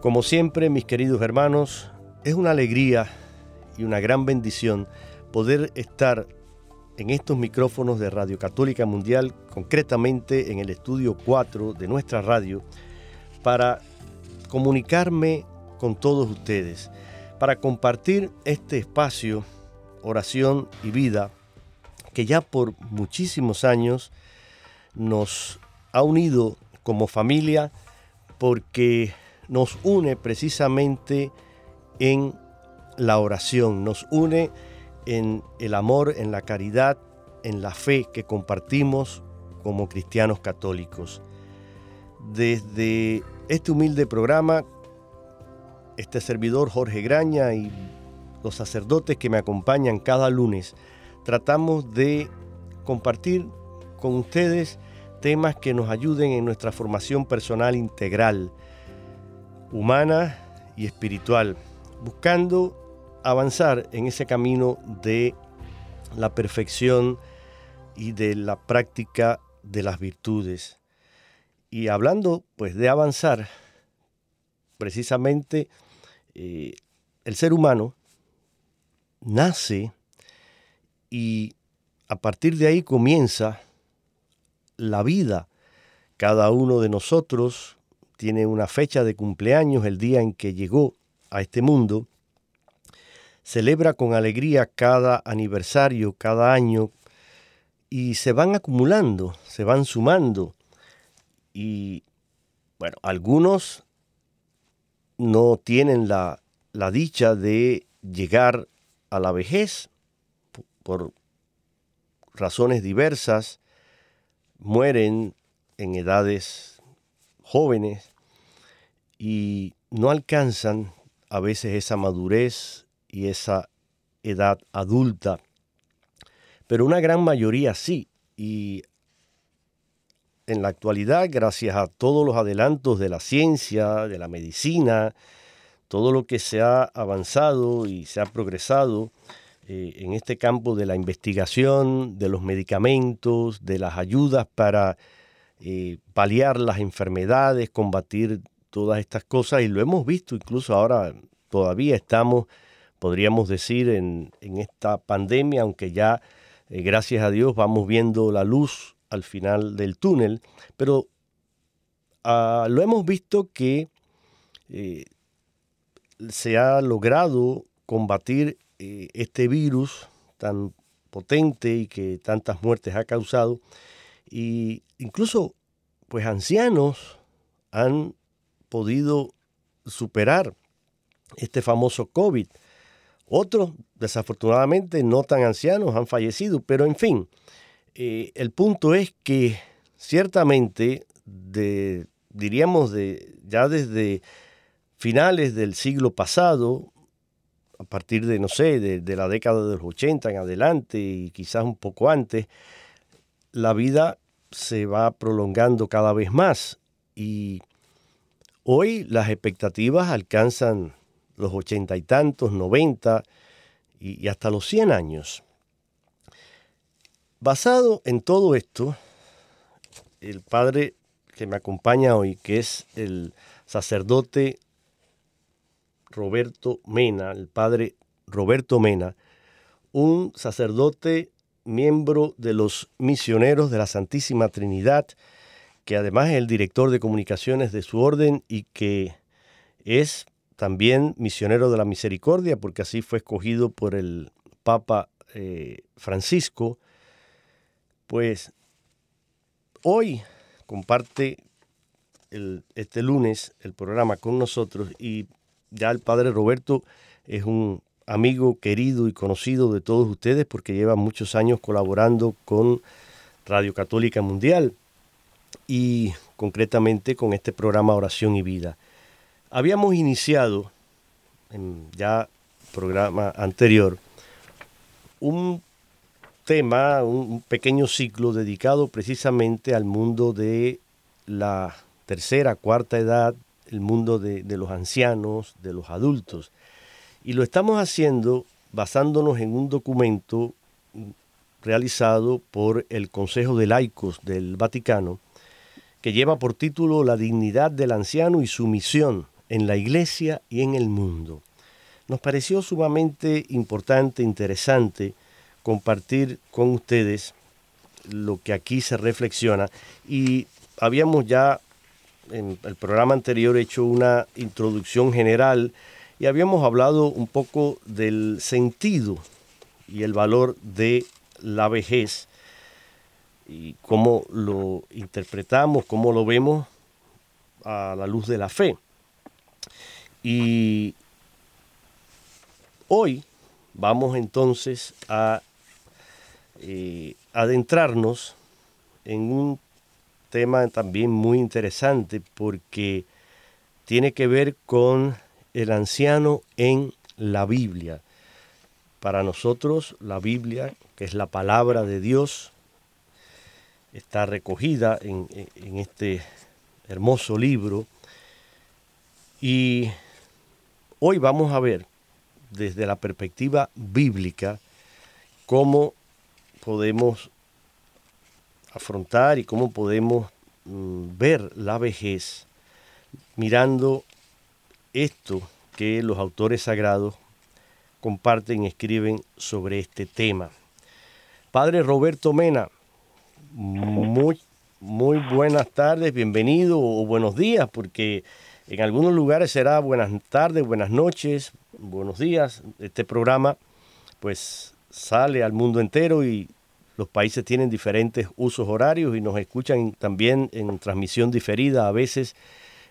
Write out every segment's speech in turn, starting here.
Como siempre, mis queridos hermanos, es una alegría y una gran bendición poder estar en estos micrófonos de Radio Católica Mundial, concretamente en el estudio 4 de nuestra radio, para comunicarme con todos ustedes, para compartir este espacio, oración y vida, que ya por muchísimos años nos ha unido como familia porque nos une precisamente en la oración, nos une en el amor, en la caridad, en la fe que compartimos como cristianos católicos. Desde este humilde programa, este servidor Jorge Graña y los sacerdotes que me acompañan cada lunes, tratamos de compartir con ustedes temas que nos ayuden en nuestra formación personal integral, humana y espiritual, buscando avanzar en ese camino de la perfección y de la práctica de las virtudes. Y hablando pues de avanzar, precisamente eh, el ser humano nace y a partir de ahí comienza la vida. Cada uno de nosotros tiene una fecha de cumpleaños, el día en que llegó a este mundo, celebra con alegría cada aniversario, cada año, y se van acumulando, se van sumando. Y bueno, algunos no tienen la, la dicha de llegar a la vejez por razones diversas, mueren en edades jóvenes y no alcanzan a veces esa madurez y esa edad adulta, pero una gran mayoría sí. Y en la actualidad, gracias a todos los adelantos de la ciencia, de la medicina, todo lo que se ha avanzado y se ha progresado eh, en este campo de la investigación, de los medicamentos, de las ayudas para eh, paliar las enfermedades, combatir todas estas cosas y lo hemos visto incluso ahora todavía estamos, podríamos decir, en, esta pandemia, aunque ya eh, gracias a Dios vamos viendo la luz al final del túnel, pero ah, lo hemos visto que eh, se ha logrado combatir este virus tan potente y que tantas muertes ha causado. Y incluso, pues ancianos han podido superar este famoso COVID. Otros, desafortunadamente, no tan ancianos han fallecido, pero en fin, eh, el punto es que ciertamente, de, diríamos de, ya desde finales del siglo pasado, a partir de, no sé, de, la década de los 80 en adelante y quizás un poco antes, la vida se va prolongando cada vez más y hoy las expectativas alcanzan los ochenta y tantos, noventa y, y hasta los cien años. Basado en todo esto, el padre que me acompaña hoy, que es el sacerdote Roberto Mena, el padre Roberto Mena, un sacerdote miembro de los misioneros de la Santísima Trinidad, que además es el director de comunicaciones de su orden y que es también misionero de la misericordia, porque así fue escogido por el Papa eh, Francisco, pues hoy comparte este lunes el programa con nosotros y ya el padre Roberto es un amigo querido y conocido de todos ustedes porque lleva muchos años colaborando con Radio Católica Mundial y concretamente con este programa Oración y Vida. Habíamos iniciado en ya programa anterior un tema, un pequeño ciclo dedicado precisamente al mundo de la tercera, cuarta edad, el mundo de, los ancianos, de los adultos. Y lo estamos haciendo basándonos en un documento realizado por el Consejo de Laicos del Vaticano, que lleva por título La dignidad del anciano y su misión en la Iglesia y en el mundo. Nos pareció sumamente importante, interesante, compartir con ustedes lo que aquí se reflexiona y habíamos ya en el programa anterior hecho una introducción general y habíamos hablado un poco del sentido y el valor de la vejez y cómo lo interpretamos, cómo lo vemos a la luz de la fe. Y hoy vamos entonces a eh, adentrarnos en un tema también muy interesante porque tiene que ver con el anciano en la Biblia. Para nosotros la Biblia, que es la palabra de Dios, está recogida en, este hermoso libro y hoy vamos a ver desde la perspectiva bíblica cómo podemos afrontar y cómo podemos mm, ver la vejez mirando esto que los autores sagrados comparten y escriben sobre este tema. Padre Roberto Mena, muy, muy buenas tardes, bienvenido o buenos días, porque en algunos lugares será buenas tardes, buenas noches, buenos días. Este programa pues sale al mundo entero y los países tienen diferentes usos horarios y nos escuchan también en transmisión diferida a veces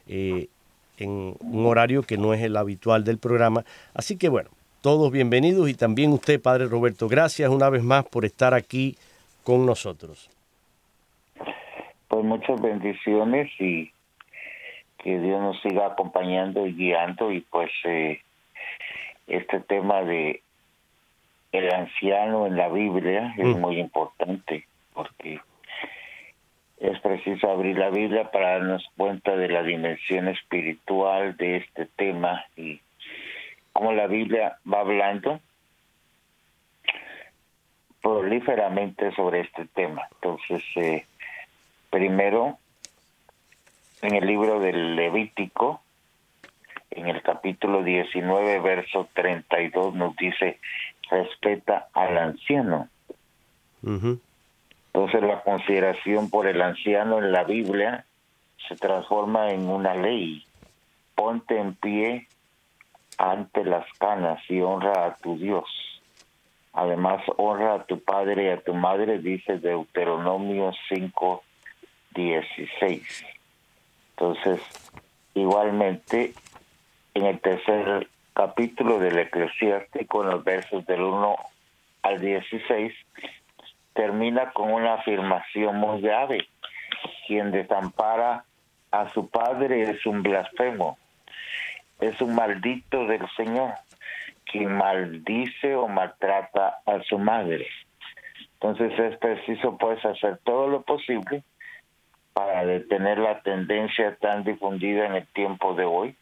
eh, en un horario que no es el habitual del programa. Así que bueno, todos bienvenidos y también usted, Padre Roberto, gracias una vez más por estar aquí con nosotros. Pues muchas bendiciones y que Dios nos siga acompañando y guiando y pues eh, este tema de el anciano en la Biblia es mm. muy importante porque es preciso abrir la Biblia para darnos cuenta de la dimensión espiritual de este tema y cómo la Biblia va hablando prolíferamente sobre este tema. Entonces, eh, primero, en el libro del Levítico, en el capítulo 19, verso 32, nos dice, respeta al anciano. Entonces la consideración por el anciano en la Biblia se transforma en una ley. Ponte en pie ante las canas y honra a tu Dios. Además, honra a tu padre y a tu madre, dice Deuteronomio 5, 16. Entonces, igualmente, en el tercer capítulo del Eclesiástico, en los versos del 1 al 16, termina con una afirmación muy grave. Quien desampara a su padre es un blasfemo, es un maldito del Señor. quien maldice o maltrata a su madre. Entonces es preciso pues hacer todo lo posible para detener la tendencia tan difundida en el tiempo de hoy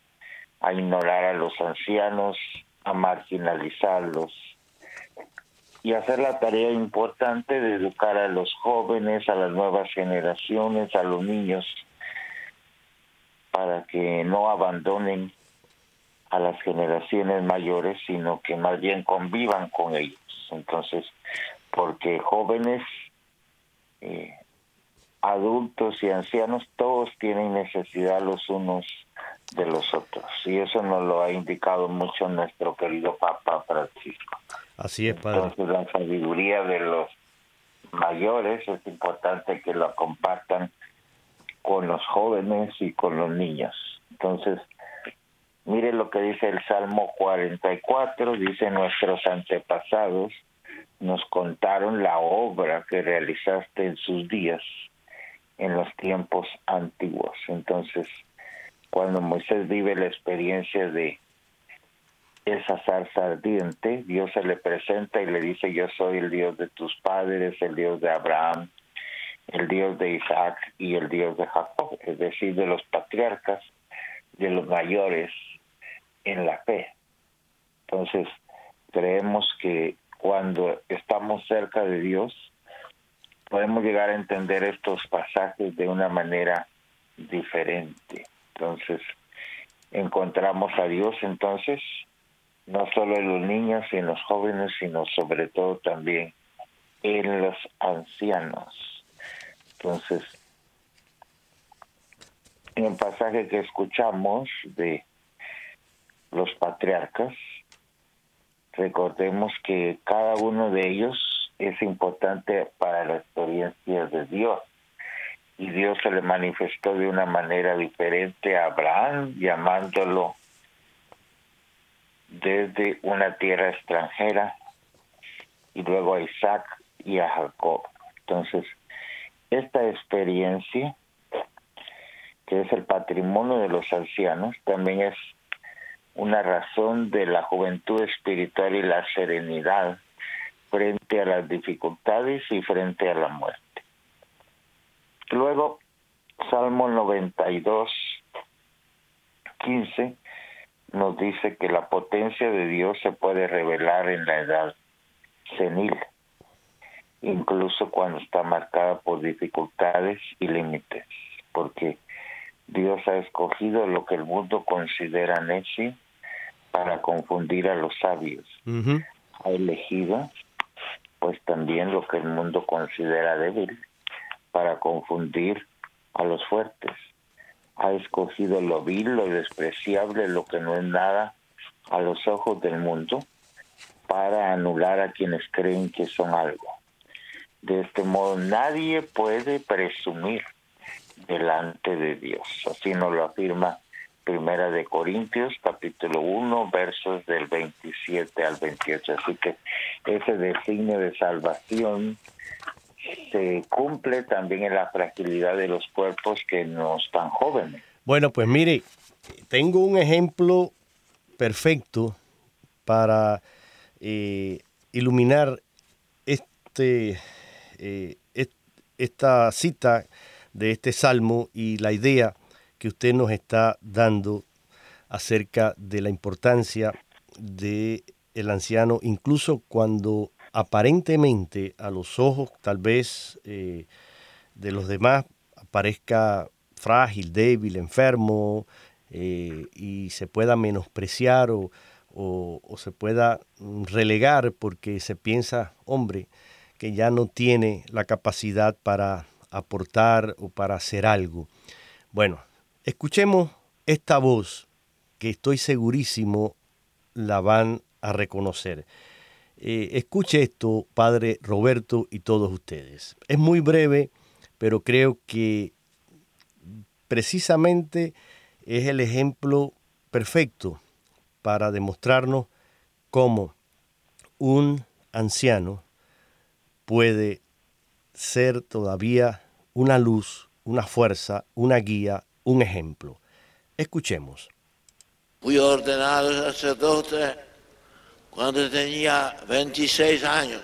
a ignorar a los ancianos, a marginalizarlos y hacer la tarea importante de educar a los jóvenes, a las nuevas generaciones, a los niños, para que no abandonen a las generaciones mayores, sino que más bien convivan con ellos. Entonces, porque jóvenes, eh, adultos y ancianos, todos tienen necesidad los unos de los otros. Y eso nos lo ha indicado mucho nuestro querido Papa Francisco. Así es, Padre. Entonces, la sabiduría de los mayores es importante que lo compartan con los jóvenes y con los niños. Entonces, mire lo que dice el Salmo 44, dice nuestros antepasados nos contaron la obra que realizaste en sus días, en los tiempos antiguos. Entonces, cuando Moisés vive la experiencia de esa zarza ardiente, Dios se le presenta y le dice, yo soy el Dios de tus padres, el Dios de Abraham, el Dios de Isaac y el Dios de Jacob, es decir, de los patriarcas, de los mayores en la fe. Entonces, creemos que cuando estamos cerca de Dios, podemos llegar a entender estos pasajes de una manera diferente. Entonces, encontramos a Dios entonces, no solo en los niños y en los jóvenes, sino sobre todo también en los ancianos. Entonces, en el pasaje que escuchamos de los patriarcas, recordemos que cada uno de ellos es importante para la experiencia de Dios. Y Dios se le manifestó de una manera diferente a Abraham, llamándolo desde una tierra extranjera, y luego a Isaac y a Jacob. Entonces, esta experiencia, que es el patrimonio de los ancianos, también es una razón de la juventud espiritual y la serenidad frente a las dificultades y frente a la muerte. Luego, Salmo 92, 15 nos dice que la potencia de Dios se puede revelar en la edad senil, incluso cuando está marcada por dificultades y límites, porque Dios ha escogido lo que el mundo considera necio para confundir a los sabios. Ha elegido pues también lo que el mundo considera débil para confundir a los fuertes. Ha escogido lo vil, lo despreciable, lo que no es nada a los ojos del mundo para anular a quienes creen que son algo. De este modo nadie puede presumir delante de Dios. Así nos lo afirma Primera de Corintios, capítulo 1, versos del 27 al 28. Así que ese designio de salvación se cumple también en la fragilidad de los cuerpos que no están jóvenes. Bueno, pues mire, tengo un ejemplo perfecto para eh, iluminar este, eh, esta cita de este salmo y la idea que usted nos está dando acerca de la importancia de el anciano, incluso cuando aparentemente a los ojos tal vez eh, de los demás parezca frágil, débil, enfermo eh, y se pueda menospreciar o, o, se pueda relegar porque se piensa, hombre, que ya no tiene la capacidad para aportar o para hacer algo. Bueno, Escuchemos esta voz que estoy segurísimo la van a reconocer. Eh, escuche esto, Padre Roberto y todos ustedes. Es muy breve, pero creo que precisamente es el ejemplo perfecto para demostrarnos cómo un anciano puede ser todavía una luz, una fuerza, una guía, un ejemplo. Escuchemos. Ordenar al sacerdote cuando tenía 26 años.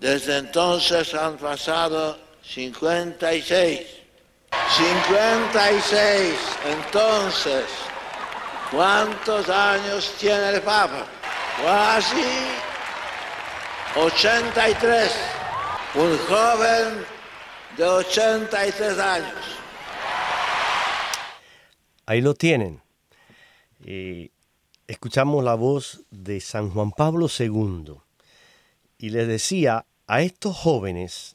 Desde entonces han pasado 56. 56. Entonces, ¿cuántos años tiene el Papa? Casi 83. Un joven de 83 años. Ahí lo tienen. Escuchamos la voz de San Juan Pablo II y les decía a estos jóvenes,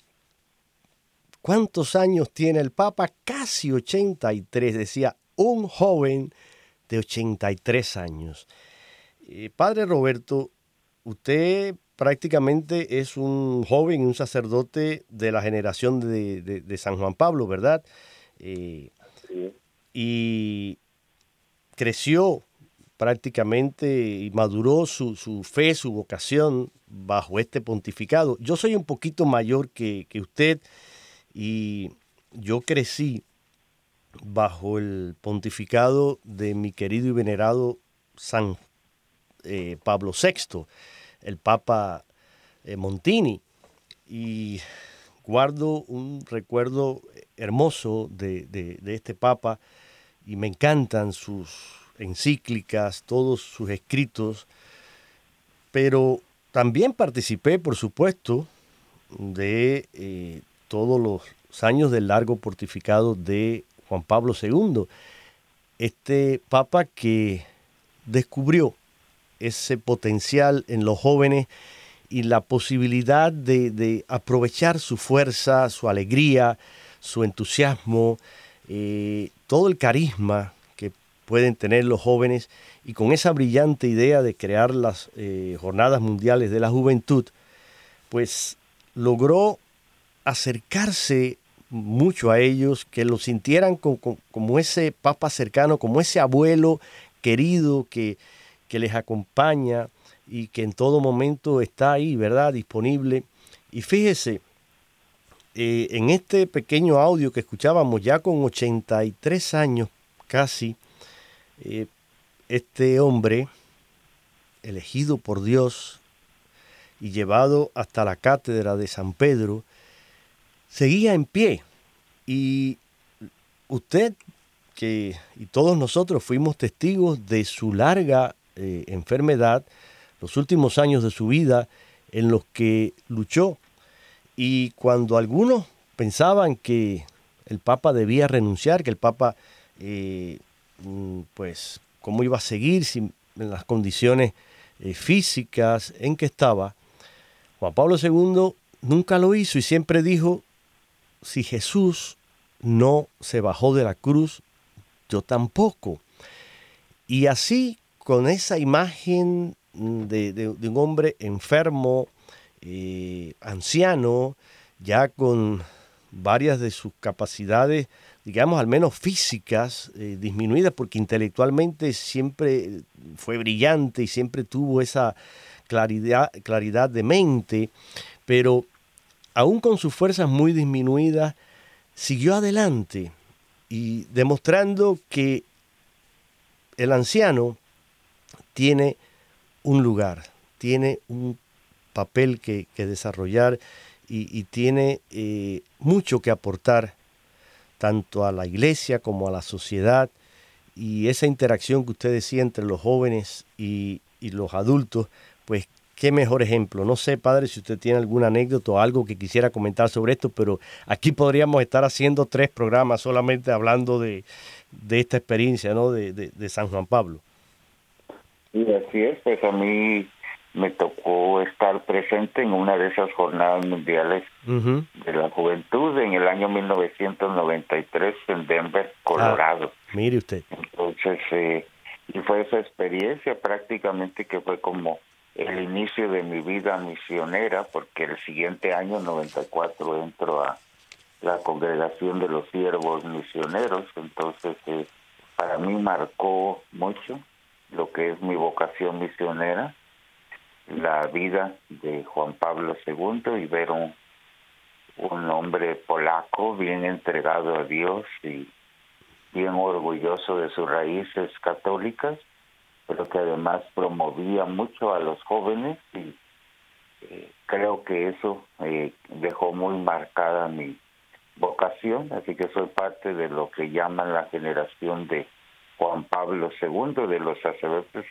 ¿cuántos años tiene el Papa? Casi 83, decía un joven de 83 años. Eh, padre Roberto, usted prácticamente es un joven, un sacerdote de la generación de, San Juan Pablo, ¿verdad? Eh, y creció prácticamente y maduró su, su, fe, su vocación bajo este pontificado. Yo soy un poquito mayor que, usted y yo crecí bajo el pontificado de mi querido y venerado San eh, Pablo VI, el Papa eh, Montini. Y guardo un recuerdo hermoso de, de este Papa y me encantan sus encíclicas, todos sus escritos, pero también participé, por supuesto, de eh, todos los años del largo portificado de Juan Pablo II, este papa que descubrió ese potencial en los jóvenes y la posibilidad de, aprovechar su fuerza, su alegría, su entusiasmo, eh, todo el carisma que pueden tener los jóvenes y con esa brillante idea de crear las eh, jornadas mundiales de la juventud, pues logró acercarse mucho a ellos, que lo sintieran como, ese papa cercano, como ese abuelo querido que, que les acompaña y que en todo momento está ahí, ¿verdad? Disponible. Y fíjese, eh, en este pequeño audio que escuchábamos ya con 83 años casi, eh, este hombre, elegido por Dios y llevado hasta la cátedra de San Pedro, seguía en pie. Y usted que, y todos nosotros fuimos testigos de su larga eh, enfermedad, los últimos años de su vida en los que luchó. Y cuando algunos pensaban que el Papa debía renunciar, que el Papa eh, mm, pues cómo iba a seguir sin, en las condiciones eh, físicas en que estaba, Juan Pablo II nunca lo hizo y siempre dijo, si Jesús no se bajó de la cruz, yo tampoco. Y así, con esa imagen de, un hombre enfermo, eh, anciano, ya con varias de sus capacidades digamos, al menos físicas, eh, disminuidas, porque intelectualmente siempre fue brillante y siempre tuvo esa claridad, claridad de mente, pero aún con sus fuerzas muy disminuidas, siguió adelante y demostrando que el anciano tiene un lugar, tiene un papel que, desarrollar y, tiene eh, mucho que aportar tanto a la iglesia como a la sociedad y esa interacción que usted decía entre los jóvenes y, los adultos, pues qué mejor ejemplo. No sé, padre, si usted tiene alguna anécdota o algo que quisiera comentar sobre esto, pero aquí podríamos estar haciendo tres programas solamente hablando de, esta experiencia ¿no? de, de San Juan Pablo. Y así es, pues a mí me tocó estar presente en una de esas jornadas mundiales de la juventud en el año 1993 en Denver, Colorado. Ah, mire usted. Entonces, eh, y fue esa experiencia prácticamente que fue como el inicio de mi vida misionera, porque el siguiente año, 94, entro a la congregación de los siervos misioneros, entonces eh, para mí marcó mucho lo que es mi vocación misionera la vida de Juan Pablo II y ver un, un hombre polaco bien entregado a Dios y bien orgulloso de sus raíces católicas pero que además promovía mucho a los jóvenes y eh, creo que eso eh, dejó muy marcada mi vocación, así que soy parte de lo que llaman la generación de Juan Pablo II, de los sacerdotes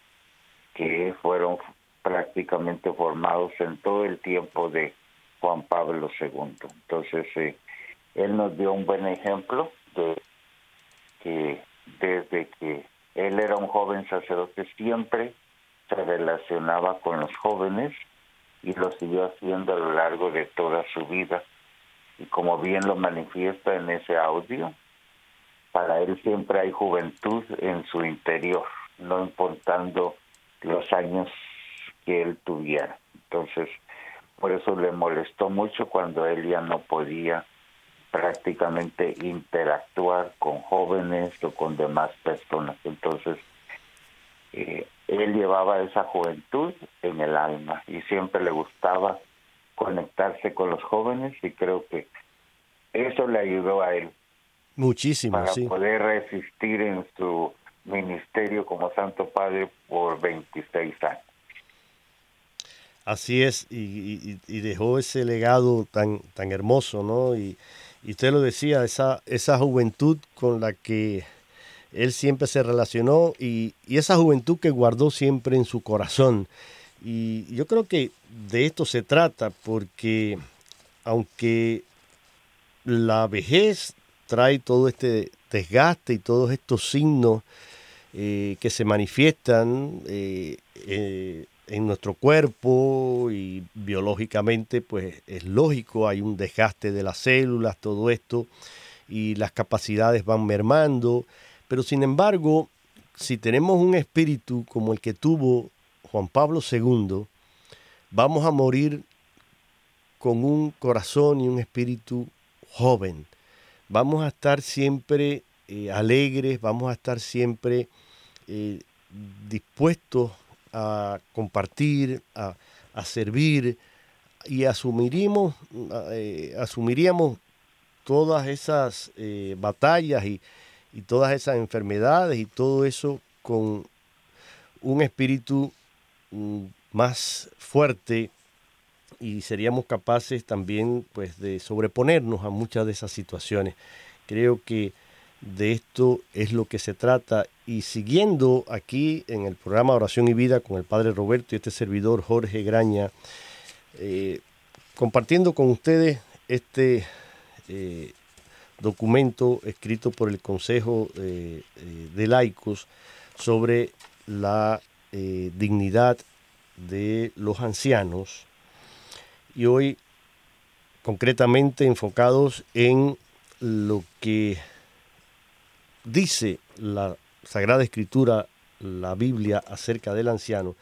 que fueron prácticamente formados en todo el tiempo de Juan Pablo II. Entonces, eh, él nos dio un buen ejemplo de que desde que él era un joven sacerdote siempre se relacionaba con los jóvenes y lo siguió haciendo a lo largo de toda su vida. Y como bien lo manifiesta en ese audio, para él siempre hay juventud en su interior, no importando los años que él tuviera. Entonces, por eso le molestó mucho cuando él ya no podía prácticamente interactuar con jóvenes o con demás personas. Entonces, eh, él llevaba esa juventud en el alma y siempre le gustaba conectarse con los jóvenes y creo que eso le ayudó a él. Muchísimo, para poder resistir en su ministerio como Santo Padre por 26 años. Así es, y, dejó ese legado tan, tan hermoso, ¿no? Y, y usted lo decía, esa, esa juventud con la que él siempre se relacionó y, esa juventud que guardó siempre en su corazón. Y yo creo que de esto se trata, porque aunque la vejez trae todo este desgaste y todos estos signos eh, que se manifiestan eh, eh, en nuestro cuerpo y biológicamente, pues es lógico, hay un desgaste de las células, todo esto, y las capacidades van mermando, pero sin embargo, si tenemos un espíritu como el que tuvo Juan Pablo II, vamos a morir con un corazón y un espíritu joven. Vamos a estar siempre eh, alegres, vamos a estar siempre eh, dispuestos a compartir, a, servir y asumiríamos, eh, asumiríamos todas esas batallas y, y todas esas enfermedades y todo eso con un espíritu mm, más fuerte y seríamos capaces también pues de sobreponernos a muchas de esas situaciones. Creo que de esto es lo que se trata y siguiendo aquí en el programa Oración y Vida con el Padre Roberto y este servidor Jorge Graña, eh, compartiendo con ustedes este eh, documento escrito por el Consejo eh, de Laicos sobre la dignidad de los ancianos y hoy concretamente enfocados en lo que dice la Sagrada Escritura, la Biblia acerca del anciano.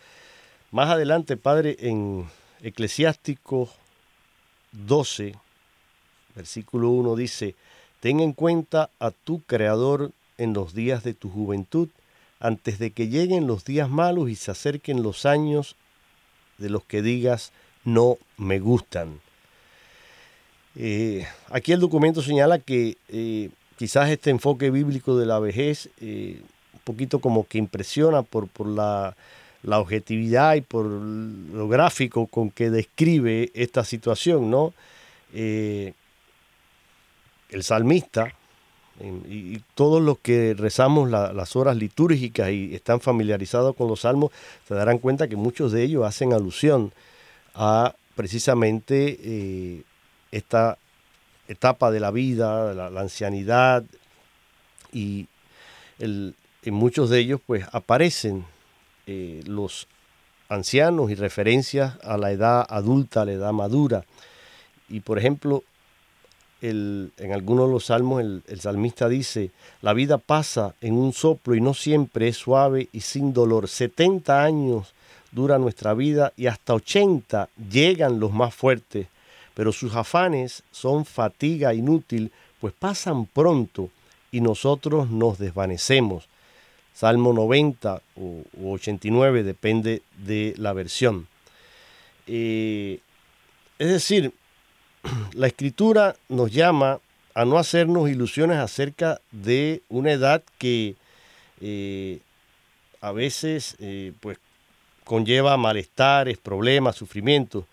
Más adelante, Padre, en Eclesiástico 12, versículo 1 dice, Ten en cuenta a tu Creador en los días de tu juventud, antes de que lleguen los días malos y se acerquen los años de los que digas no me gustan. Eh, aquí el documento señala que eh, quizás este enfoque bíblico de la vejez, eh, un poquito como que impresiona por, por la, la, objetividad y por lo gráfico con que describe esta situación, ¿no? el salmista y, todos los que rezamos las horas litúrgicas y están familiarizados con los salmos, se darán cuenta que muchos de ellos hacen alusión a precisamente eh, esta etapa de la vida, la, ancianidad, y en muchos de ellos pues aparecen eh, los ancianos y referencias a la edad adulta, a la edad madura. Y por ejemplo, en algunos de los salmos el, salmista dice, la vida pasa en un soplo y no siempre es suave y sin dolor. 70 años dura nuestra vida y hasta 80 llegan los más fuertes, pero sus afanes son fatiga inútil, pues pasan pronto y nosotros nos desvanecemos. Salmo 90 o, 89 depende de la versión. Eh, es decir, la escritura nos llama a no hacernos ilusiones acerca de una edad que eh, a veces eh, pues conlleva malestares, problemas, sufrimientos.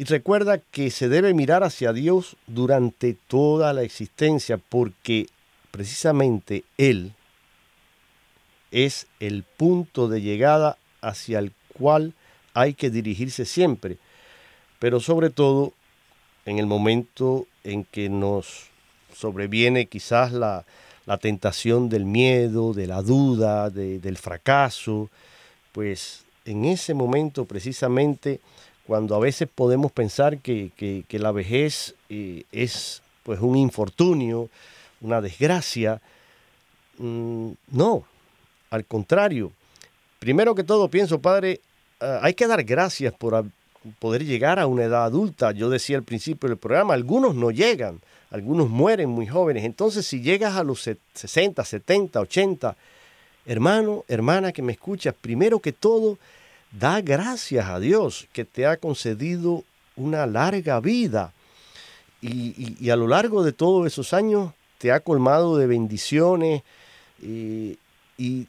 Y recuerda que se debe mirar hacia Dios durante toda la existencia porque precisamente Él es el punto de llegada hacia el cual hay que dirigirse siempre, pero sobre todo en el momento en que nos sobreviene quizás la, tentación del miedo, de la duda, del fracaso, pues en ese momento precisamente cuando a veces podemos pensar que, la vejez eh, es pues un infortunio, una desgracia, mm, no, al contrario. Primero que todo pienso, Padre, ah, hay que dar gracias por poder llegar a una edad adulta. Yo decía al principio del programa, algunos no llegan, algunos mueren muy jóvenes. Entonces, si llegas a los 60, 70, 80, hermano, hermana que me escuchas, primero que todo, da gracias a Dios que te ha concedido una larga vida. Y, a lo largo de todos esos años te ha colmado de bendiciones y, y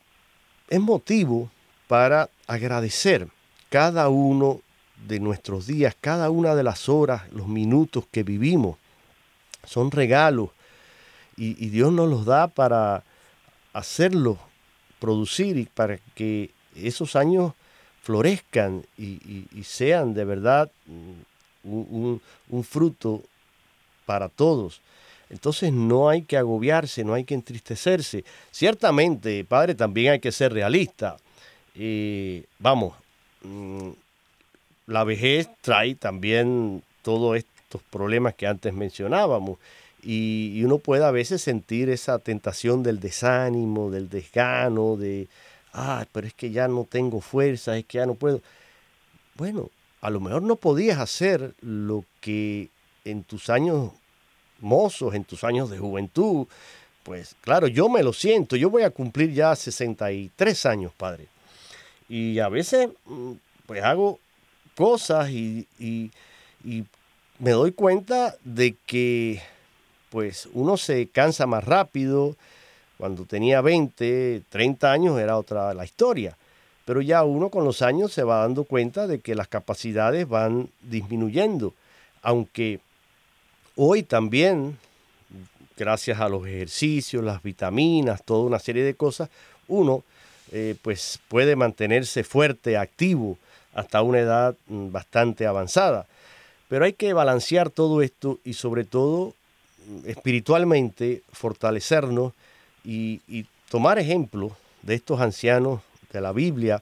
es motivo para agradecer cada uno de nuestros días, cada una de las horas, los minutos que vivimos. Son regalos y, Dios nos los da para hacerlos producir y para que esos años florezcan y, sean de verdad un, un, fruto para todos. Entonces no hay que agobiarse, no hay que entristecerse. Ciertamente, padre, también hay que ser realista. Eh, vamos, mm, la vejez trae también todos estos problemas que antes mencionábamos. Y, uno puede a veces sentir esa tentación del desánimo, del desgano, de, ah, pero es que ya no tengo fuerza, es que ya no puedo. Bueno, a lo mejor no podías hacer lo que en tus años mozos, en tus años de juventud, pues claro, yo me lo siento, yo voy a cumplir ya 63 años, padre. Y a veces, mm, pues hago cosas y, me doy cuenta de que, pues uno se cansa más rápido. Cuando tenía 20, 30 años era otra la historia. Pero ya uno con los años se va dando cuenta de que las capacidades van disminuyendo. Aunque Hoy también, gracias a los ejercicios, las vitaminas, toda una serie de cosas, uno eh, pues puede mantenerse fuerte, activo, hasta una edad mm, bastante avanzada. Pero hay que balancear todo esto y sobre todo mm, espiritualmente fortalecernos y, y tomar ejemplo de estos ancianos de la Biblia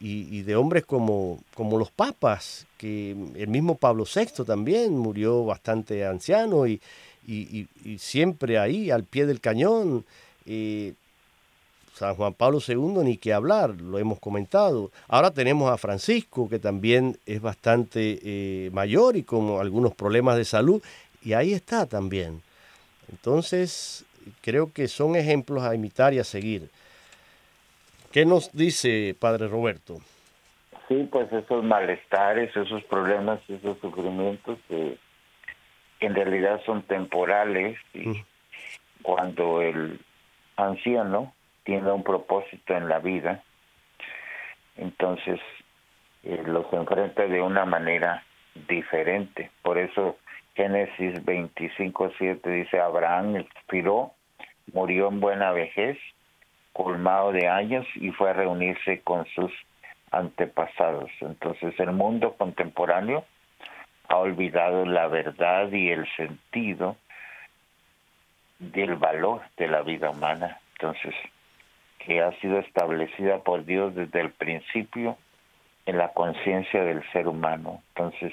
y, de hombres como, como los papas, que el mismo Pablo VI también murió bastante anciano y, siempre ahí al pie del cañón. Eh, San Juan Pablo II ni que hablar, lo hemos comentado. Ahora tenemos a Francisco, que también es bastante eh, mayor y con algunos problemas de salud, y ahí está también. Entonces, creo que son ejemplos a imitar y a seguir. ¿Qué nos dice Padre Roberto? Sí, pues esos malestares, esos problemas, esos sufrimientos que en realidad son temporales y mm. cuando el anciano tiene un propósito en la vida, entonces eh, los enfrenta de una manera diferente. Por eso Génesis 25.7 dice, Abraham expiró, murió en buena vejez colmado de años y fue a reunirse con sus antepasados. Entonces el mundo contemporáneo ha olvidado la verdad y el sentido del valor de la vida humana. Entonces, que ha sido establecida por Dios desde el principio en la conciencia del ser humano. Entonces,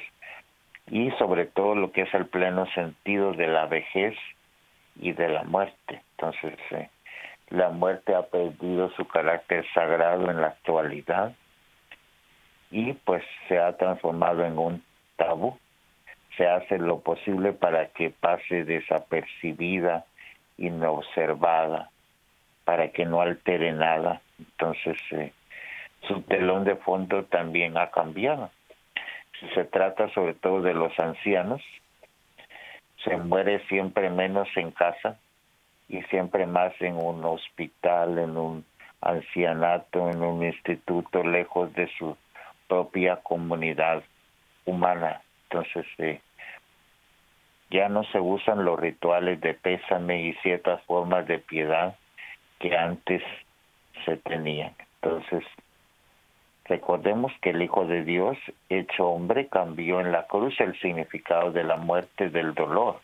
y sobre todo lo que es el pleno sentido de la vejez y de la muerte. Entonces, eh, la muerte ha perdido su carácter sagrado en la actualidad y pues se ha transformado en un tabú. Se hace lo posible para que pase desapercibida, inobservada, para que no altere nada. Entonces, eh, su telón de fondo también ha cambiado. Se trata sobre todo de los ancianos, se muere siempre menos en casa y siempre más en un hospital, en un ancianato en un instituto lejos de su propia comunidad humana. Entonces, eh, ya no se usan los rituales de pésame y ciertas formas de piedad que antes se tenían. Entonces, recordemos que el Hijo de Dios, hecho hombre, cambió en la cruz el significado de la muerte del dolor,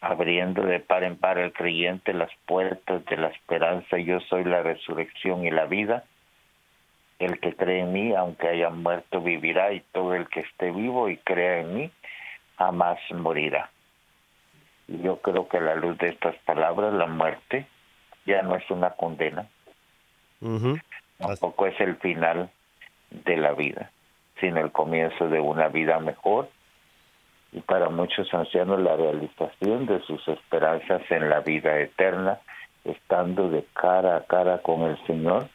abriendo de par en par al creyente las puertas de la esperanza. Yo soy la resurrección y la vida. El que cree en mí, aunque haya muerto, vivirá, y todo el que esté vivo y crea en mí, jamás morirá. Yo creo que a la luz de estas palabras, la muerte ya no es una condena, tampoco es el final de la vida, sino el comienzo de una vida mejor. Y para muchos ancianos la realización de sus esperanzas en la vida eterna, estando de cara a cara con el Señor,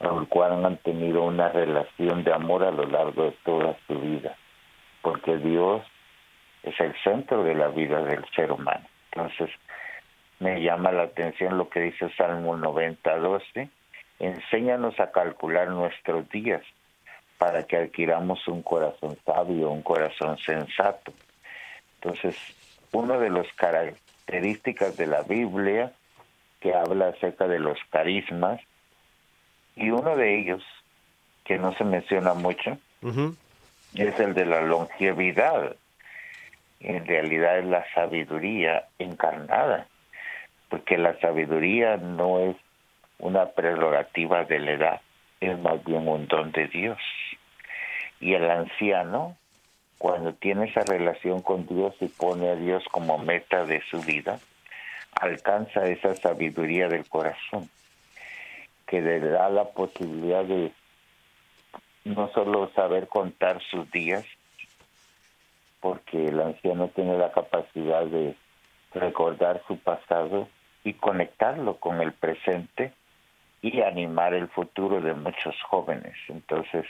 el cual han tenido una relación de amor a lo largo de toda su vida, porque Dios es el centro de la vida del ser humano. Entonces, me llama la atención lo que dice Salmo 90, 12, enséñanos a calcular nuestros días para que adquiramos un corazón sabio, un corazón sensato. Entonces, una de las características de la Biblia que habla acerca de los carismas, y uno de ellos, que no se menciona mucho, es el de la longevidad en realidad es la sabiduría encarnada, porque la sabiduría no es una prerrogativa de la edad, es más bien un don de Dios. Y el anciano, cuando tiene esa relación con Dios y pone a Dios como meta de su vida, alcanza esa sabiduría del corazón, que le da la posibilidad de no solo saber contar sus días, porque el anciano tiene la capacidad de recordar su pasado y conectarlo con el presente y animar el futuro de muchos jóvenes. Entonces,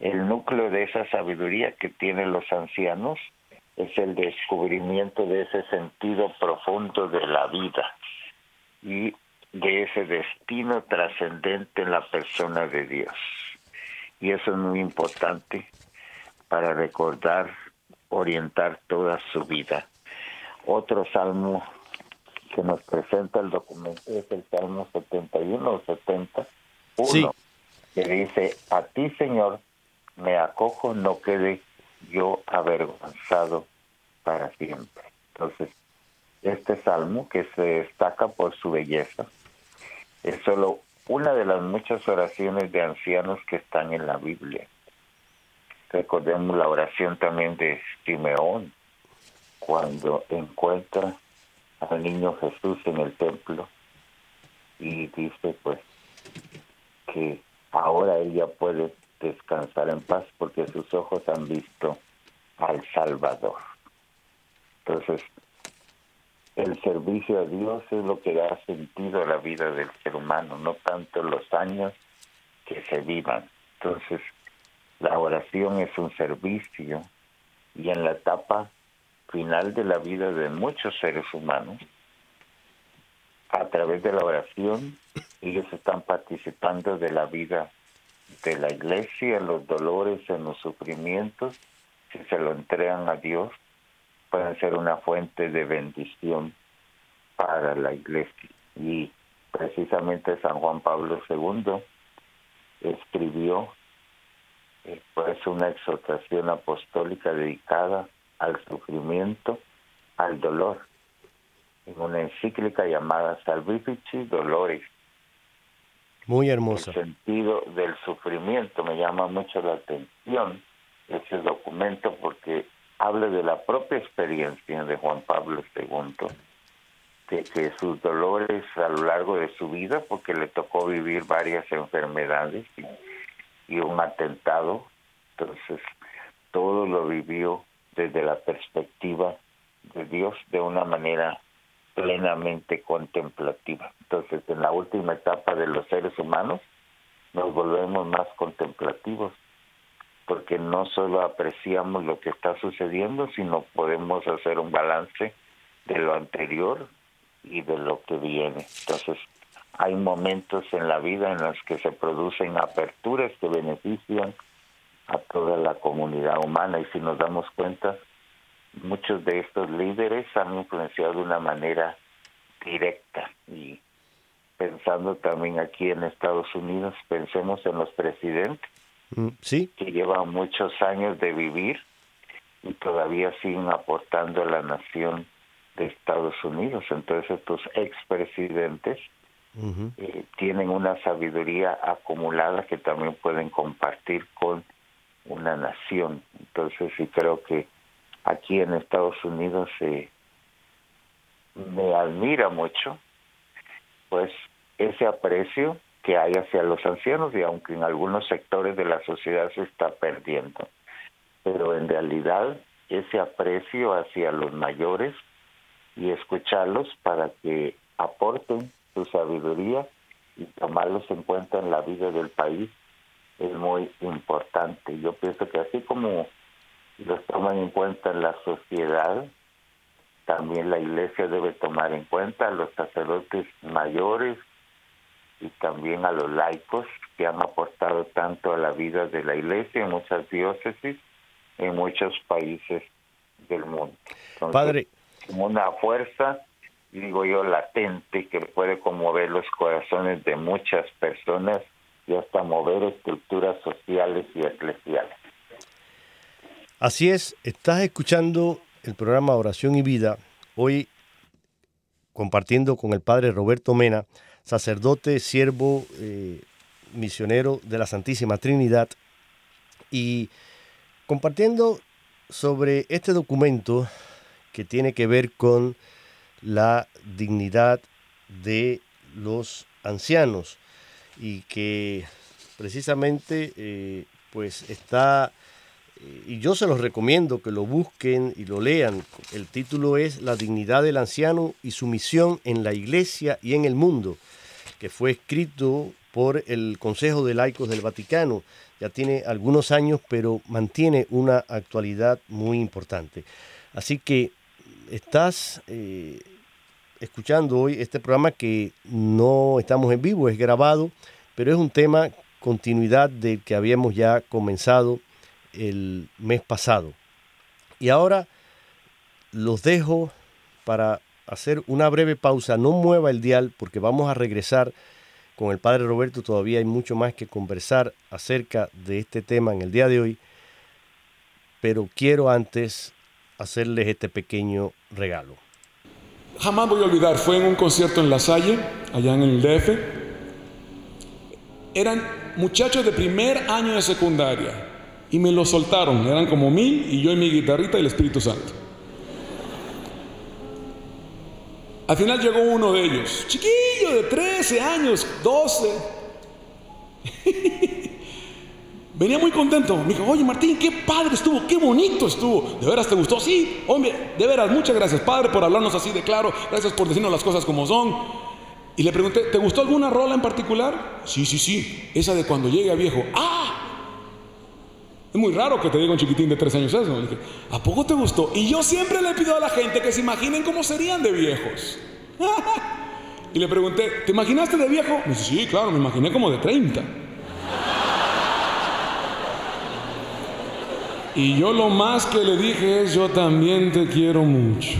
el núcleo de esa sabiduría que tienen los ancianos es el descubrimiento de ese sentido profundo de la vida y de ese destino trascendente en la persona de Dios. Y eso es muy importante para recordar orientar toda su vida. Otro salmo que nos presenta el documento es el Salmo 71 o 71, que dice, a ti Señor me acojo, no quede yo avergonzado para siempre. Entonces, este salmo que se destaca por su belleza es solo una de las muchas oraciones de ancianos que están en la Biblia. Recordemos la oración también de Simeón, cuando encuentra al niño Jesús en el templo y dice pues que ahora ella puede descansar en paz porque sus ojos han visto al Salvador. Entonces, el servicio a Dios es lo que da sentido a la vida del ser humano, no tanto los años que se vivan. Entonces, la oración es un servicio y en la etapa final de la vida de muchos seres humanos, a través de la oración, ellos están participando de la vida de la iglesia, los dolores, en los sufrimientos, si se lo entregan a Dios, pueden ser una fuente de bendición para la iglesia. Y precisamente San Juan Pablo II escribió es pues una exhortación apostólica dedicada al sufrimiento, al dolor, en una encíclica llamada Salvifici Dolores. Muy hermosa. El sentido del sufrimiento me llama mucho la atención ese documento porque habla de la propia experiencia de Juan Pablo II, de que sus dolores a lo largo de su vida, porque le tocó vivir varias enfermedades y y un atentado. Entonces, todo lo vivió desde la perspectiva de Dios de una manera plenamente contemplativa. Entonces, en la última etapa de los seres humanos, nos volvemos más contemplativos, porque no solo apreciamos lo que está sucediendo, sino podemos hacer un balance de lo anterior y de lo que viene. Entonces, hay momentos en la vida en los que se producen aperturas que benefician a toda la comunidad humana y si nos damos cuenta, muchos de estos líderes han influenciado de una manera directa y pensando también aquí en Estados Unidos, pensemos en los presidentes mm, ¿Sí? que llevan muchos años de vivir y todavía siguen aportando a la nación de Estados Unidos. Entonces estos expresidentes eh, tienen una sabiduría acumulada que también pueden compartir con una nación. Entonces sí creo que aquí en Estados Unidos me admira mucho pues ese aprecio que hay hacia los ancianos y aunque en algunos sectores de la sociedad se está perdiendo. Pero en realidad ese aprecio hacia los mayores y escucharlos para que aporten su sabiduría y tomarlos en cuenta en la vida del país es muy importante. Yo pienso que así como los toman en cuenta en la sociedad, también la iglesia debe tomar en cuenta a los sacerdotes mayores y también a los laicos que han aportado tanto a la vida de la iglesia en muchas diócesis, en muchos países del mundo. Padre. Como una fuerza, digo yo, latente que puede conmover los corazones de muchas personas y hasta mover estructuras sociales y eclesiales. Así es, estás escuchando el programa Oración y Vida, hoy compartiendo con el Padre Roberto Mena, sacerdote, siervo, eh, misionero de la Santísima Trinidad, y compartiendo sobre este documento que tiene que ver con la dignidad de los ancianos y que precisamente eh, pues está y yo se los recomiendo que lo busquen y lo lean. El título es La dignidad del anciano y su misión en la iglesia y en el mundo, que fue escrito por el Consejo de Laicos del Vaticano. Ya tiene algunos años, pero mantiene una actualidad muy importante. Así que estás eh, escuchando hoy este programa que no estamos en vivo, es grabado, pero es un tema continuidad del que habíamos ya comenzado el mes pasado. Y ahora los dejo para hacer una breve pausa. No mueva el dial porque vamos a regresar con el Padre Roberto. Todavía hay mucho más que conversar acerca de este tema en el día de hoy. Pero quiero antes hacerles este pequeño regalo. Jamás voy a olvidar, fue en un concierto en La Salle, allá en el DF. Eran muchachos de primer año de secundaria y me lo soltaron. Eran como mil y yo y mi guitarrita y el Espíritu Santo. Al final llegó uno de ellos, chiquillo de 13 años, 12. Venía muy contento. Me dijo, oye Martín, qué padre estuvo, qué bonito estuvo. ¿De veras te gustó? Sí, hombre, de veras, muchas gracias, padre, por hablarnos así de claro. Gracias por decirnos las cosas como son. Y le pregunté, ¿te gustó alguna rola en particular? Sí, sí, sí, esa de cuando llegue a viejo. ¡Ah! Es muy raro que te diga un chiquitín de tres años eso. dije, ¿a poco te gustó? Y yo siempre le pido a la gente que se imaginen cómo serían de viejos. y le pregunté, ¿te imaginaste de viejo? Me dice, sí, claro, me imaginé como de 30. y yo lo más que le dije es, yo también te quiero mucho.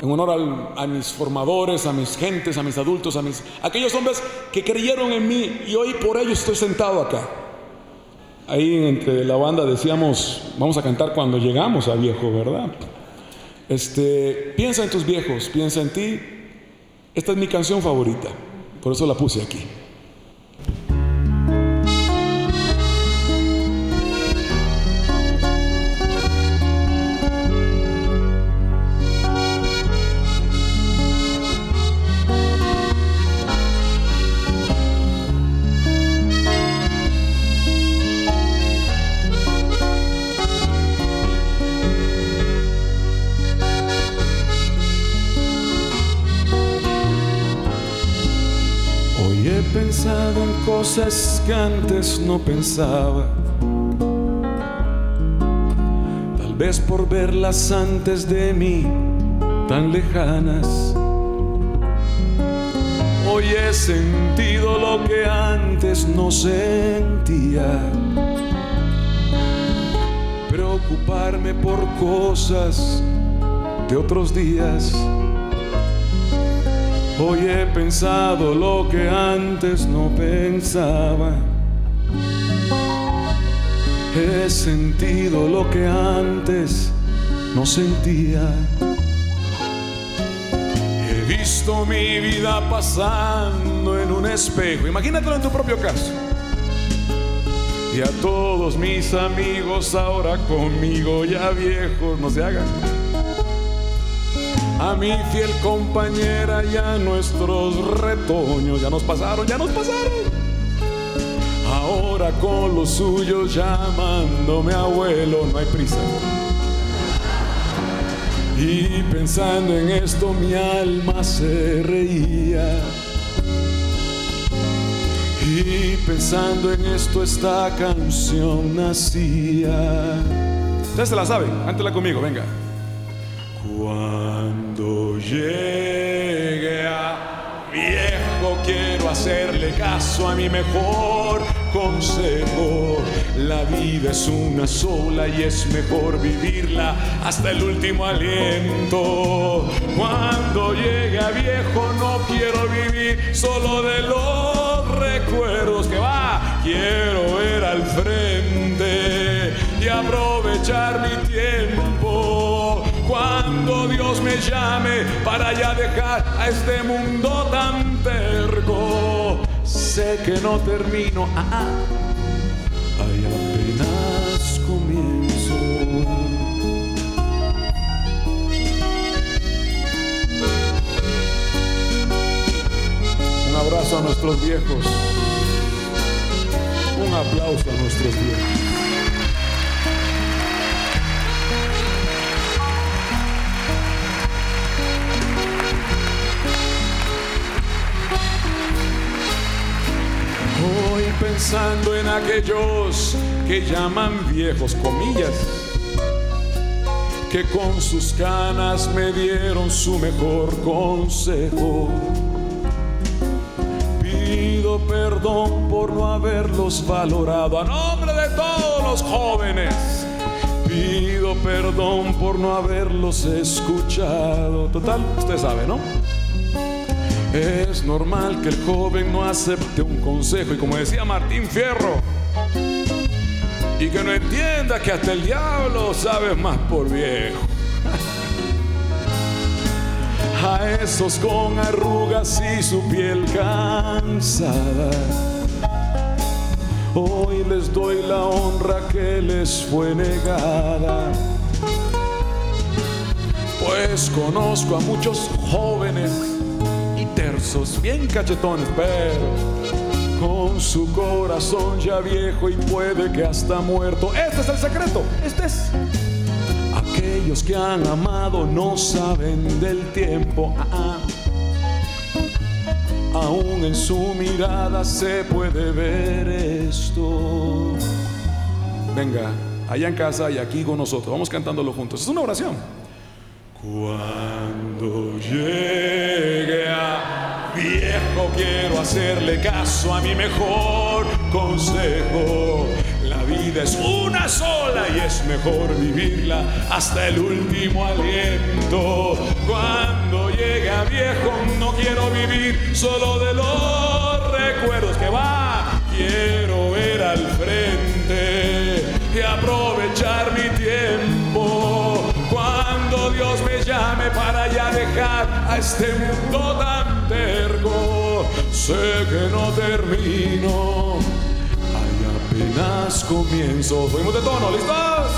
En honor a mis formadores, a mis gentes, a mis adultos, a mis aquellos hombres que creyeron en mí y hoy por ellos estoy sentado acá. Ahí entre la banda decíamos, vamos a cantar cuando llegamos a viejo, ¿verdad? Este, piensa en tus viejos, piensa en ti. Esta es mi canción favorita, por eso la puse aquí. Cosas que antes no pensaba. Tal vez por verlas antes de mí tan lejanas. Hoy he sentido lo que antes no sentía. Preocuparme por cosas de otros días Hoy he pensado lo que antes no pensaba. He sentido lo que antes no sentía. He visto mi vida pasando en un espejo. Imagínatelo en tu propio caso. Y a todos mis amigos ahora conmigo ya viejos, no se hagan a mi fiel compañera ya nuestros retoños ya nos pasaron, ya nos pasaron. Ahora con los suyos llamándome abuelo, no hay prisa. Y pensando en esto mi alma se reía. Y pensando en esto esta canción nacía. Ustedes se la saben, cántela conmigo, venga. Llegue a viejo quiero hacerle caso a mi mejor consejo. La vida es una sola y es mejor vivirla hasta el último aliento. Cuando llegue a viejo no quiero vivir solo de los recuerdos que va. Quiero ver al frente y aprovechar mi tiempo cuando Dios me llame para ya dejar a este mundo tan terco. Sé que no termino, ah, ah. Ay, apenas comienzo. Un abrazo a nuestros viejos. Un aplauso a nuestros viejos. Pensando en aquellos que llaman viejos comillas, que con sus canas me dieron su mejor consejo. Pido perdón por no haberlos valorado a nombre de todos los jóvenes. Pido perdón por no haberlos escuchado. Total, usted sabe, ¿no? Es normal que el joven no acepte un consejo y como decía Martín Fierro, y que no entienda que hasta el diablo sabe más por viejo. A esos con arrugas y su piel cansada, hoy les doy la honra que les fue negada. Pues conozco a muchos jóvenes bien cachetones, pero con su corazón ya viejo y puede que hasta muerto. Este es el secreto, este es. Aquellos que han amado no saben del tiempo. Ah, ah. Aún en su mirada se puede ver esto. Venga, allá en casa y aquí con nosotros. Vamos cantándolo juntos. Es una oración. Cuando llegue Viejo, quiero hacerle caso a mi mejor consejo. La vida es una sola y es mejor vivirla hasta el último aliento. Cuando llegue a viejo no quiero vivir solo de los recuerdos que va. Quiero ver al frente y aprovechar mi tiempo. Cuando Dios me llame para ya dejar a este mundo tan sé que no termino, hay apenas comienzo. Fuimos de tono, ¿listos?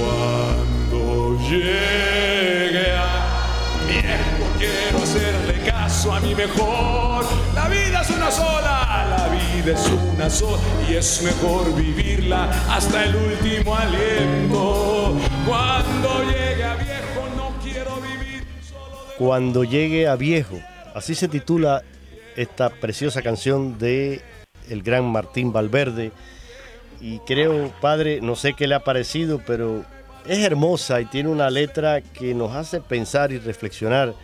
Cuando llegue a viejo quiero hacerle caso a mi mejor. La vida es una sola, la vida es una sola y es mejor vivirla hasta el último aliento. Cuando llegue a viejo no quiero vivir solo Cuando llegue a viejo Así se titula esta preciosa canción de el gran Martín Valverde. Y creo, padre, no sé qué le ha parecido, pero es hermosa y tiene una letra que nos hace pensar y reflexionar.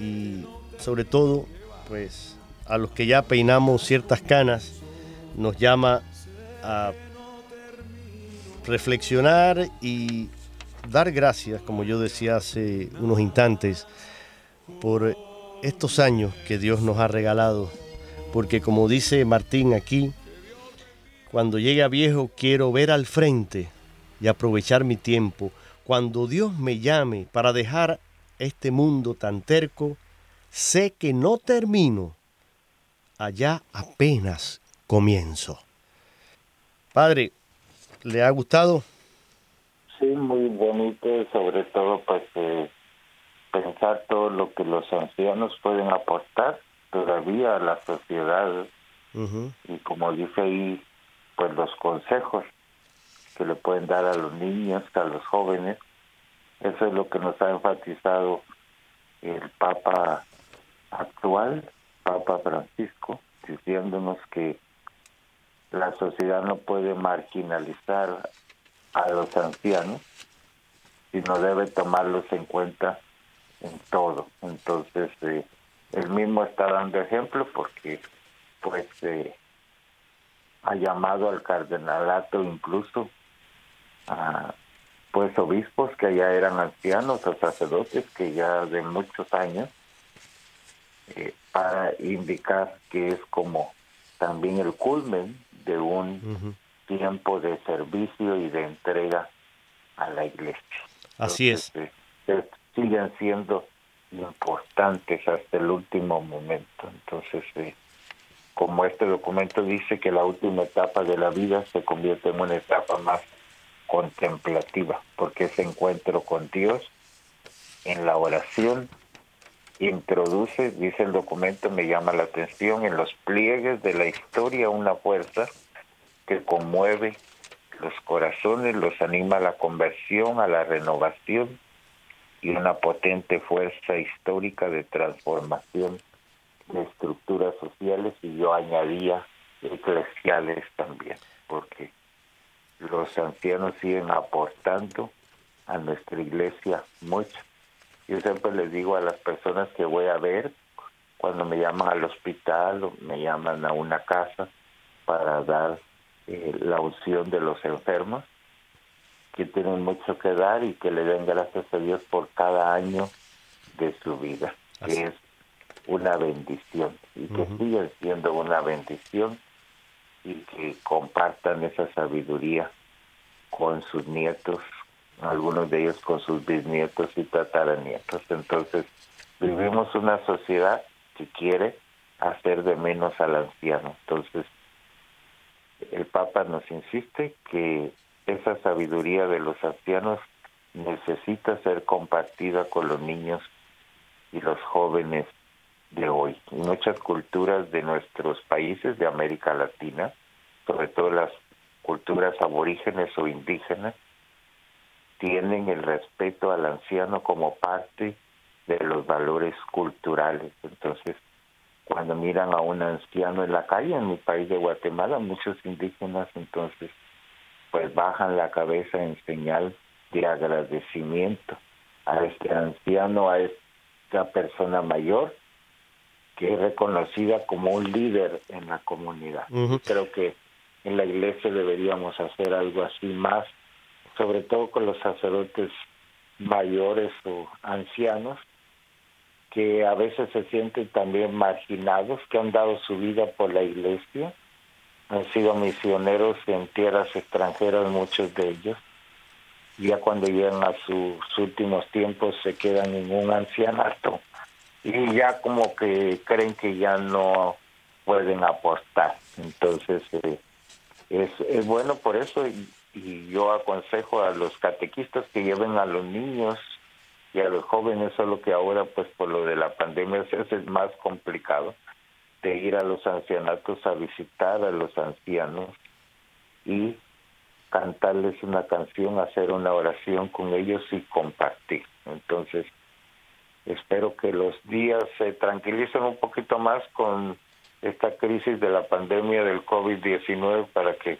Y sobre todo, pues a los que ya peinamos ciertas canas, nos llama a reflexionar y dar gracias, como yo decía hace unos instantes, por estos años que Dios nos ha regalado. Porque como dice Martín aquí, cuando llegue a viejo quiero ver al frente y aprovechar mi tiempo. Cuando Dios me llame para dejar este mundo tan terco, sé que no termino, allá apenas comienzo. Padre, ¿le ha gustado? Sí, muy bonito, sobre todo pues eh, pensar todo lo que los ancianos pueden aportar todavía a la sociedad y como dice ahí, pues los consejos que le pueden dar a los niños, a los jóvenes, eso es lo que nos ha enfatizado el Papa actual, Papa Francisco, diciéndonos que la sociedad no puede marginalizar a los ancianos, sino debe tomarlos en cuenta en todo. Entonces, eh, él mismo está dando ejemplo porque pues eh, ha llamado al cardenalato incluso a pues obispos que ya eran ancianos o sacerdotes que ya de muchos años eh, para indicar que es como también el culmen de un tiempo de servicio y de entrega a la iglesia. Así es. Eh, siguen siendo importantes hasta el último momento. Entonces, eh, como este documento dice que la última etapa de la vida se convierte en una etapa más contemplativa, porque ese encuentro con Dios en la oración introduce, dice el documento, me llama la atención, en los pliegues de la historia una fuerza que conmueve los corazones, los anima a la conversión, a la renovación y una potente fuerza histórica de transformación de estructuras sociales y yo añadía eclesiales también, porque los ancianos siguen aportando a nuestra iglesia mucho. Yo siempre les digo a las personas que voy a ver, cuando me llaman al hospital o me llaman a una casa para dar eh, la unción de los enfermos, que tienen mucho que dar y que le den gracias a Dios por cada año de su vida, que es una bendición y que siguen siendo una bendición y que compartan esa sabiduría con sus nietos, algunos de ellos con sus bisnietos y tataranietos. Entonces, vivimos una sociedad que quiere hacer de menos al anciano. Entonces, el Papa nos insiste que esa sabiduría de los ancianos necesita ser compartida con los niños y los jóvenes de hoy. muchas culturas de nuestros países de América Latina, sobre todo las culturas aborígenes o indígenas, tienen el respeto al anciano como parte de los valores culturales. Entonces, cuando miran a un anciano en la calle, en mi país de Guatemala, muchos indígenas entonces pues bajan la cabeza en señal de agradecimiento a este anciano, a esta persona mayor que es reconocida como un líder en la comunidad. Creo que en la iglesia deberíamos hacer algo así más, sobre todo con los sacerdotes mayores o ancianos, que a veces se sienten también marginados, que han dado su vida por la iglesia, han sido misioneros en tierras extranjeras muchos de ellos, ya cuando llegan a sus últimos tiempos se quedan en un ancianato. Y ya como que creen que ya no pueden aportar. Entonces eh, es, es bueno por eso. Y, yo aconsejo a los catequistas que lleven a los niños y a los jóvenes, solo que ahora pues por lo de la pandemia es más complicado de ir a los ancianatos a visitar a los ancianos y cantarles una canción, hacer una oración con ellos y compartir. Entonces, espero que los días se tranquilicen un poquito más con esta crisis de la pandemia del COVID-19 para que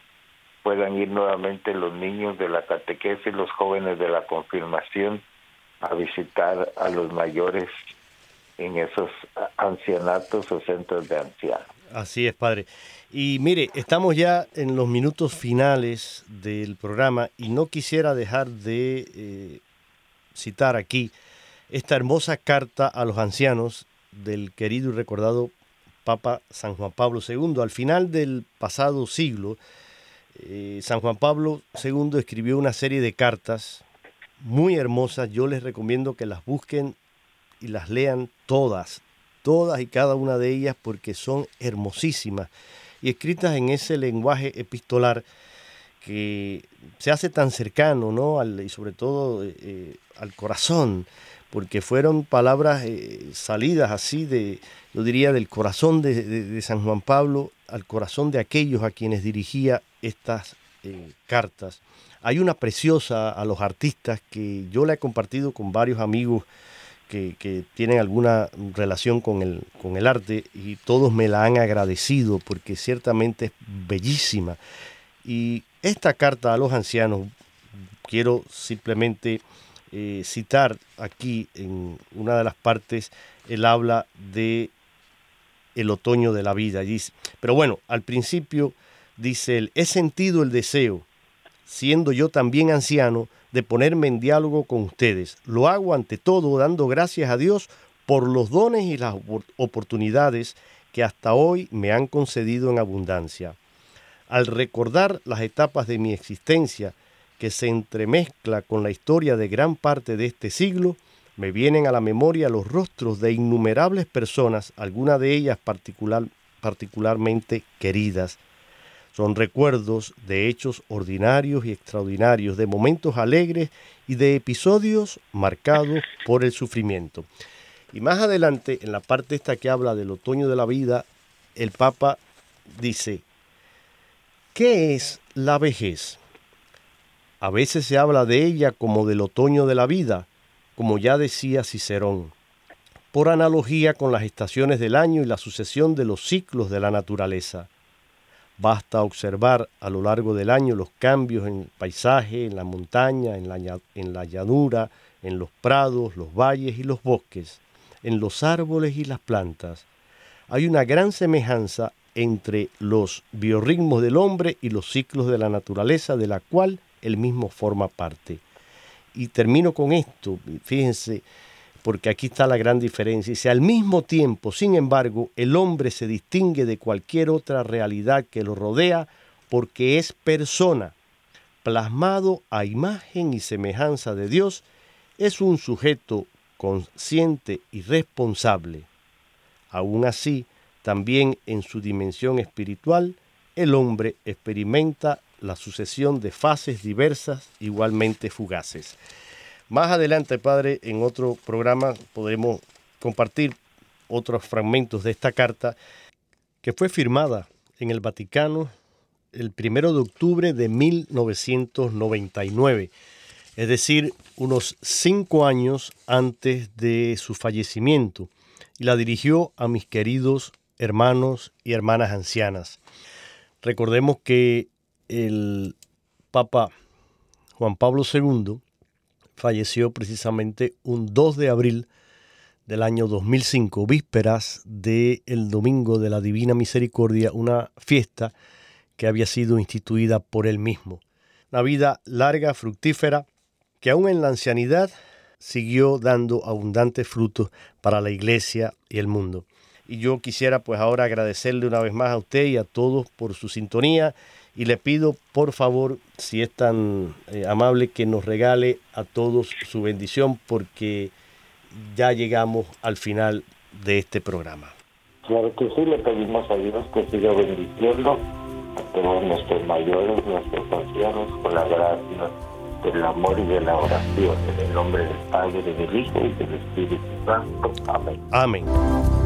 puedan ir nuevamente los niños de la catequesis, los jóvenes de la confirmación a visitar a los mayores en esos ancianatos o centros de ancianos. Así es, padre. Y mire, estamos ya en los minutos finales del programa y no quisiera dejar de eh, citar aquí esta hermosa carta a los ancianos del querido y recordado Papa San Juan Pablo II. Al final del pasado siglo, eh, San Juan Pablo II escribió una serie de cartas muy hermosas. Yo les recomiendo que las busquen y las lean todas, todas y cada una de ellas porque son hermosísimas y escritas en ese lenguaje epistolar que se hace tan cercano, ¿no? y sobre todo eh, al corazón, porque fueron palabras eh, salidas así de, yo diría, del corazón de, San Juan Pablo al corazón de aquellos a quienes dirigía estas eh, cartas. Hay una preciosa a los artistas que yo la he compartido con varios amigos que, tienen alguna relación con el, con el arte y todos me la han agradecido porque ciertamente es bellísima. Y esta carta a los ancianos, quiero simplemente eh, citar aquí en una de las partes, él habla de el otoño de la vida. Pero bueno, al principio dice él, he sentido el deseo, siendo yo también anciano, de ponerme en diálogo con ustedes. Lo hago ante todo dando gracias a Dios por los dones y las oportunidades que hasta hoy me han concedido en abundancia. Al recordar las etapas de mi existencia, que se entremezcla con la historia de gran parte de este siglo, me vienen a la memoria los rostros de innumerables personas, algunas de ellas particular, particularmente queridas. Son recuerdos de hechos ordinarios y extraordinarios, de momentos alegres y de episodios marcados por el sufrimiento. Y más adelante, en la parte esta que habla del otoño de la vida, el Papa dice, ¿qué es la vejez? A veces se habla de ella como del otoño de la vida, como ya decía Cicerón, por analogía con las estaciones del año y la sucesión de los ciclos de la naturaleza. Basta observar a lo largo del año los cambios en el paisaje, en la montaña, en la, en la llanura, en los prados, los valles y los bosques, en los árboles y las plantas. Hay una gran semejanza entre los biorritmos del hombre y los ciclos de la naturaleza de la cual él mismo forma parte. Y termino con esto, fíjense, porque aquí está la gran diferencia. Dice, al mismo tiempo, sin embargo, el hombre se distingue de cualquier otra realidad que lo rodea porque es persona, plasmado a imagen y semejanza de Dios, es un sujeto consciente y responsable. Aún así, también en su dimensión espiritual, el hombre experimenta la sucesión de fases diversas igualmente fugaces. Más adelante, Padre, en otro programa podremos compartir otros fragmentos de esta carta que fue firmada en el Vaticano el primero de octubre de 1999, es decir, unos cinco años antes de su fallecimiento, y la dirigió a mis queridos hermanos y hermanas ancianas. Recordemos que el Papa Juan Pablo II falleció precisamente un 2 de abril del año 2005, vísperas del Domingo de la Divina Misericordia, una fiesta que había sido instituida por él mismo. Una vida larga, fructífera, que aún en la ancianidad siguió dando abundantes frutos para la iglesia y el mundo. Y yo quisiera pues ahora agradecerle una vez más a usted y a todos por su sintonía y le pido por favor, si es tan eh, amable, que nos regale a todos su bendición porque ya llegamos al final de este programa. Claro que sí, le pedimos a Dios que siga bendiciendo a todos nuestros mayores, nuestros ancianos, con la gracia del amor y de la oración, en el nombre del Padre, del Hijo y del Espíritu Santo. Amén. Amén.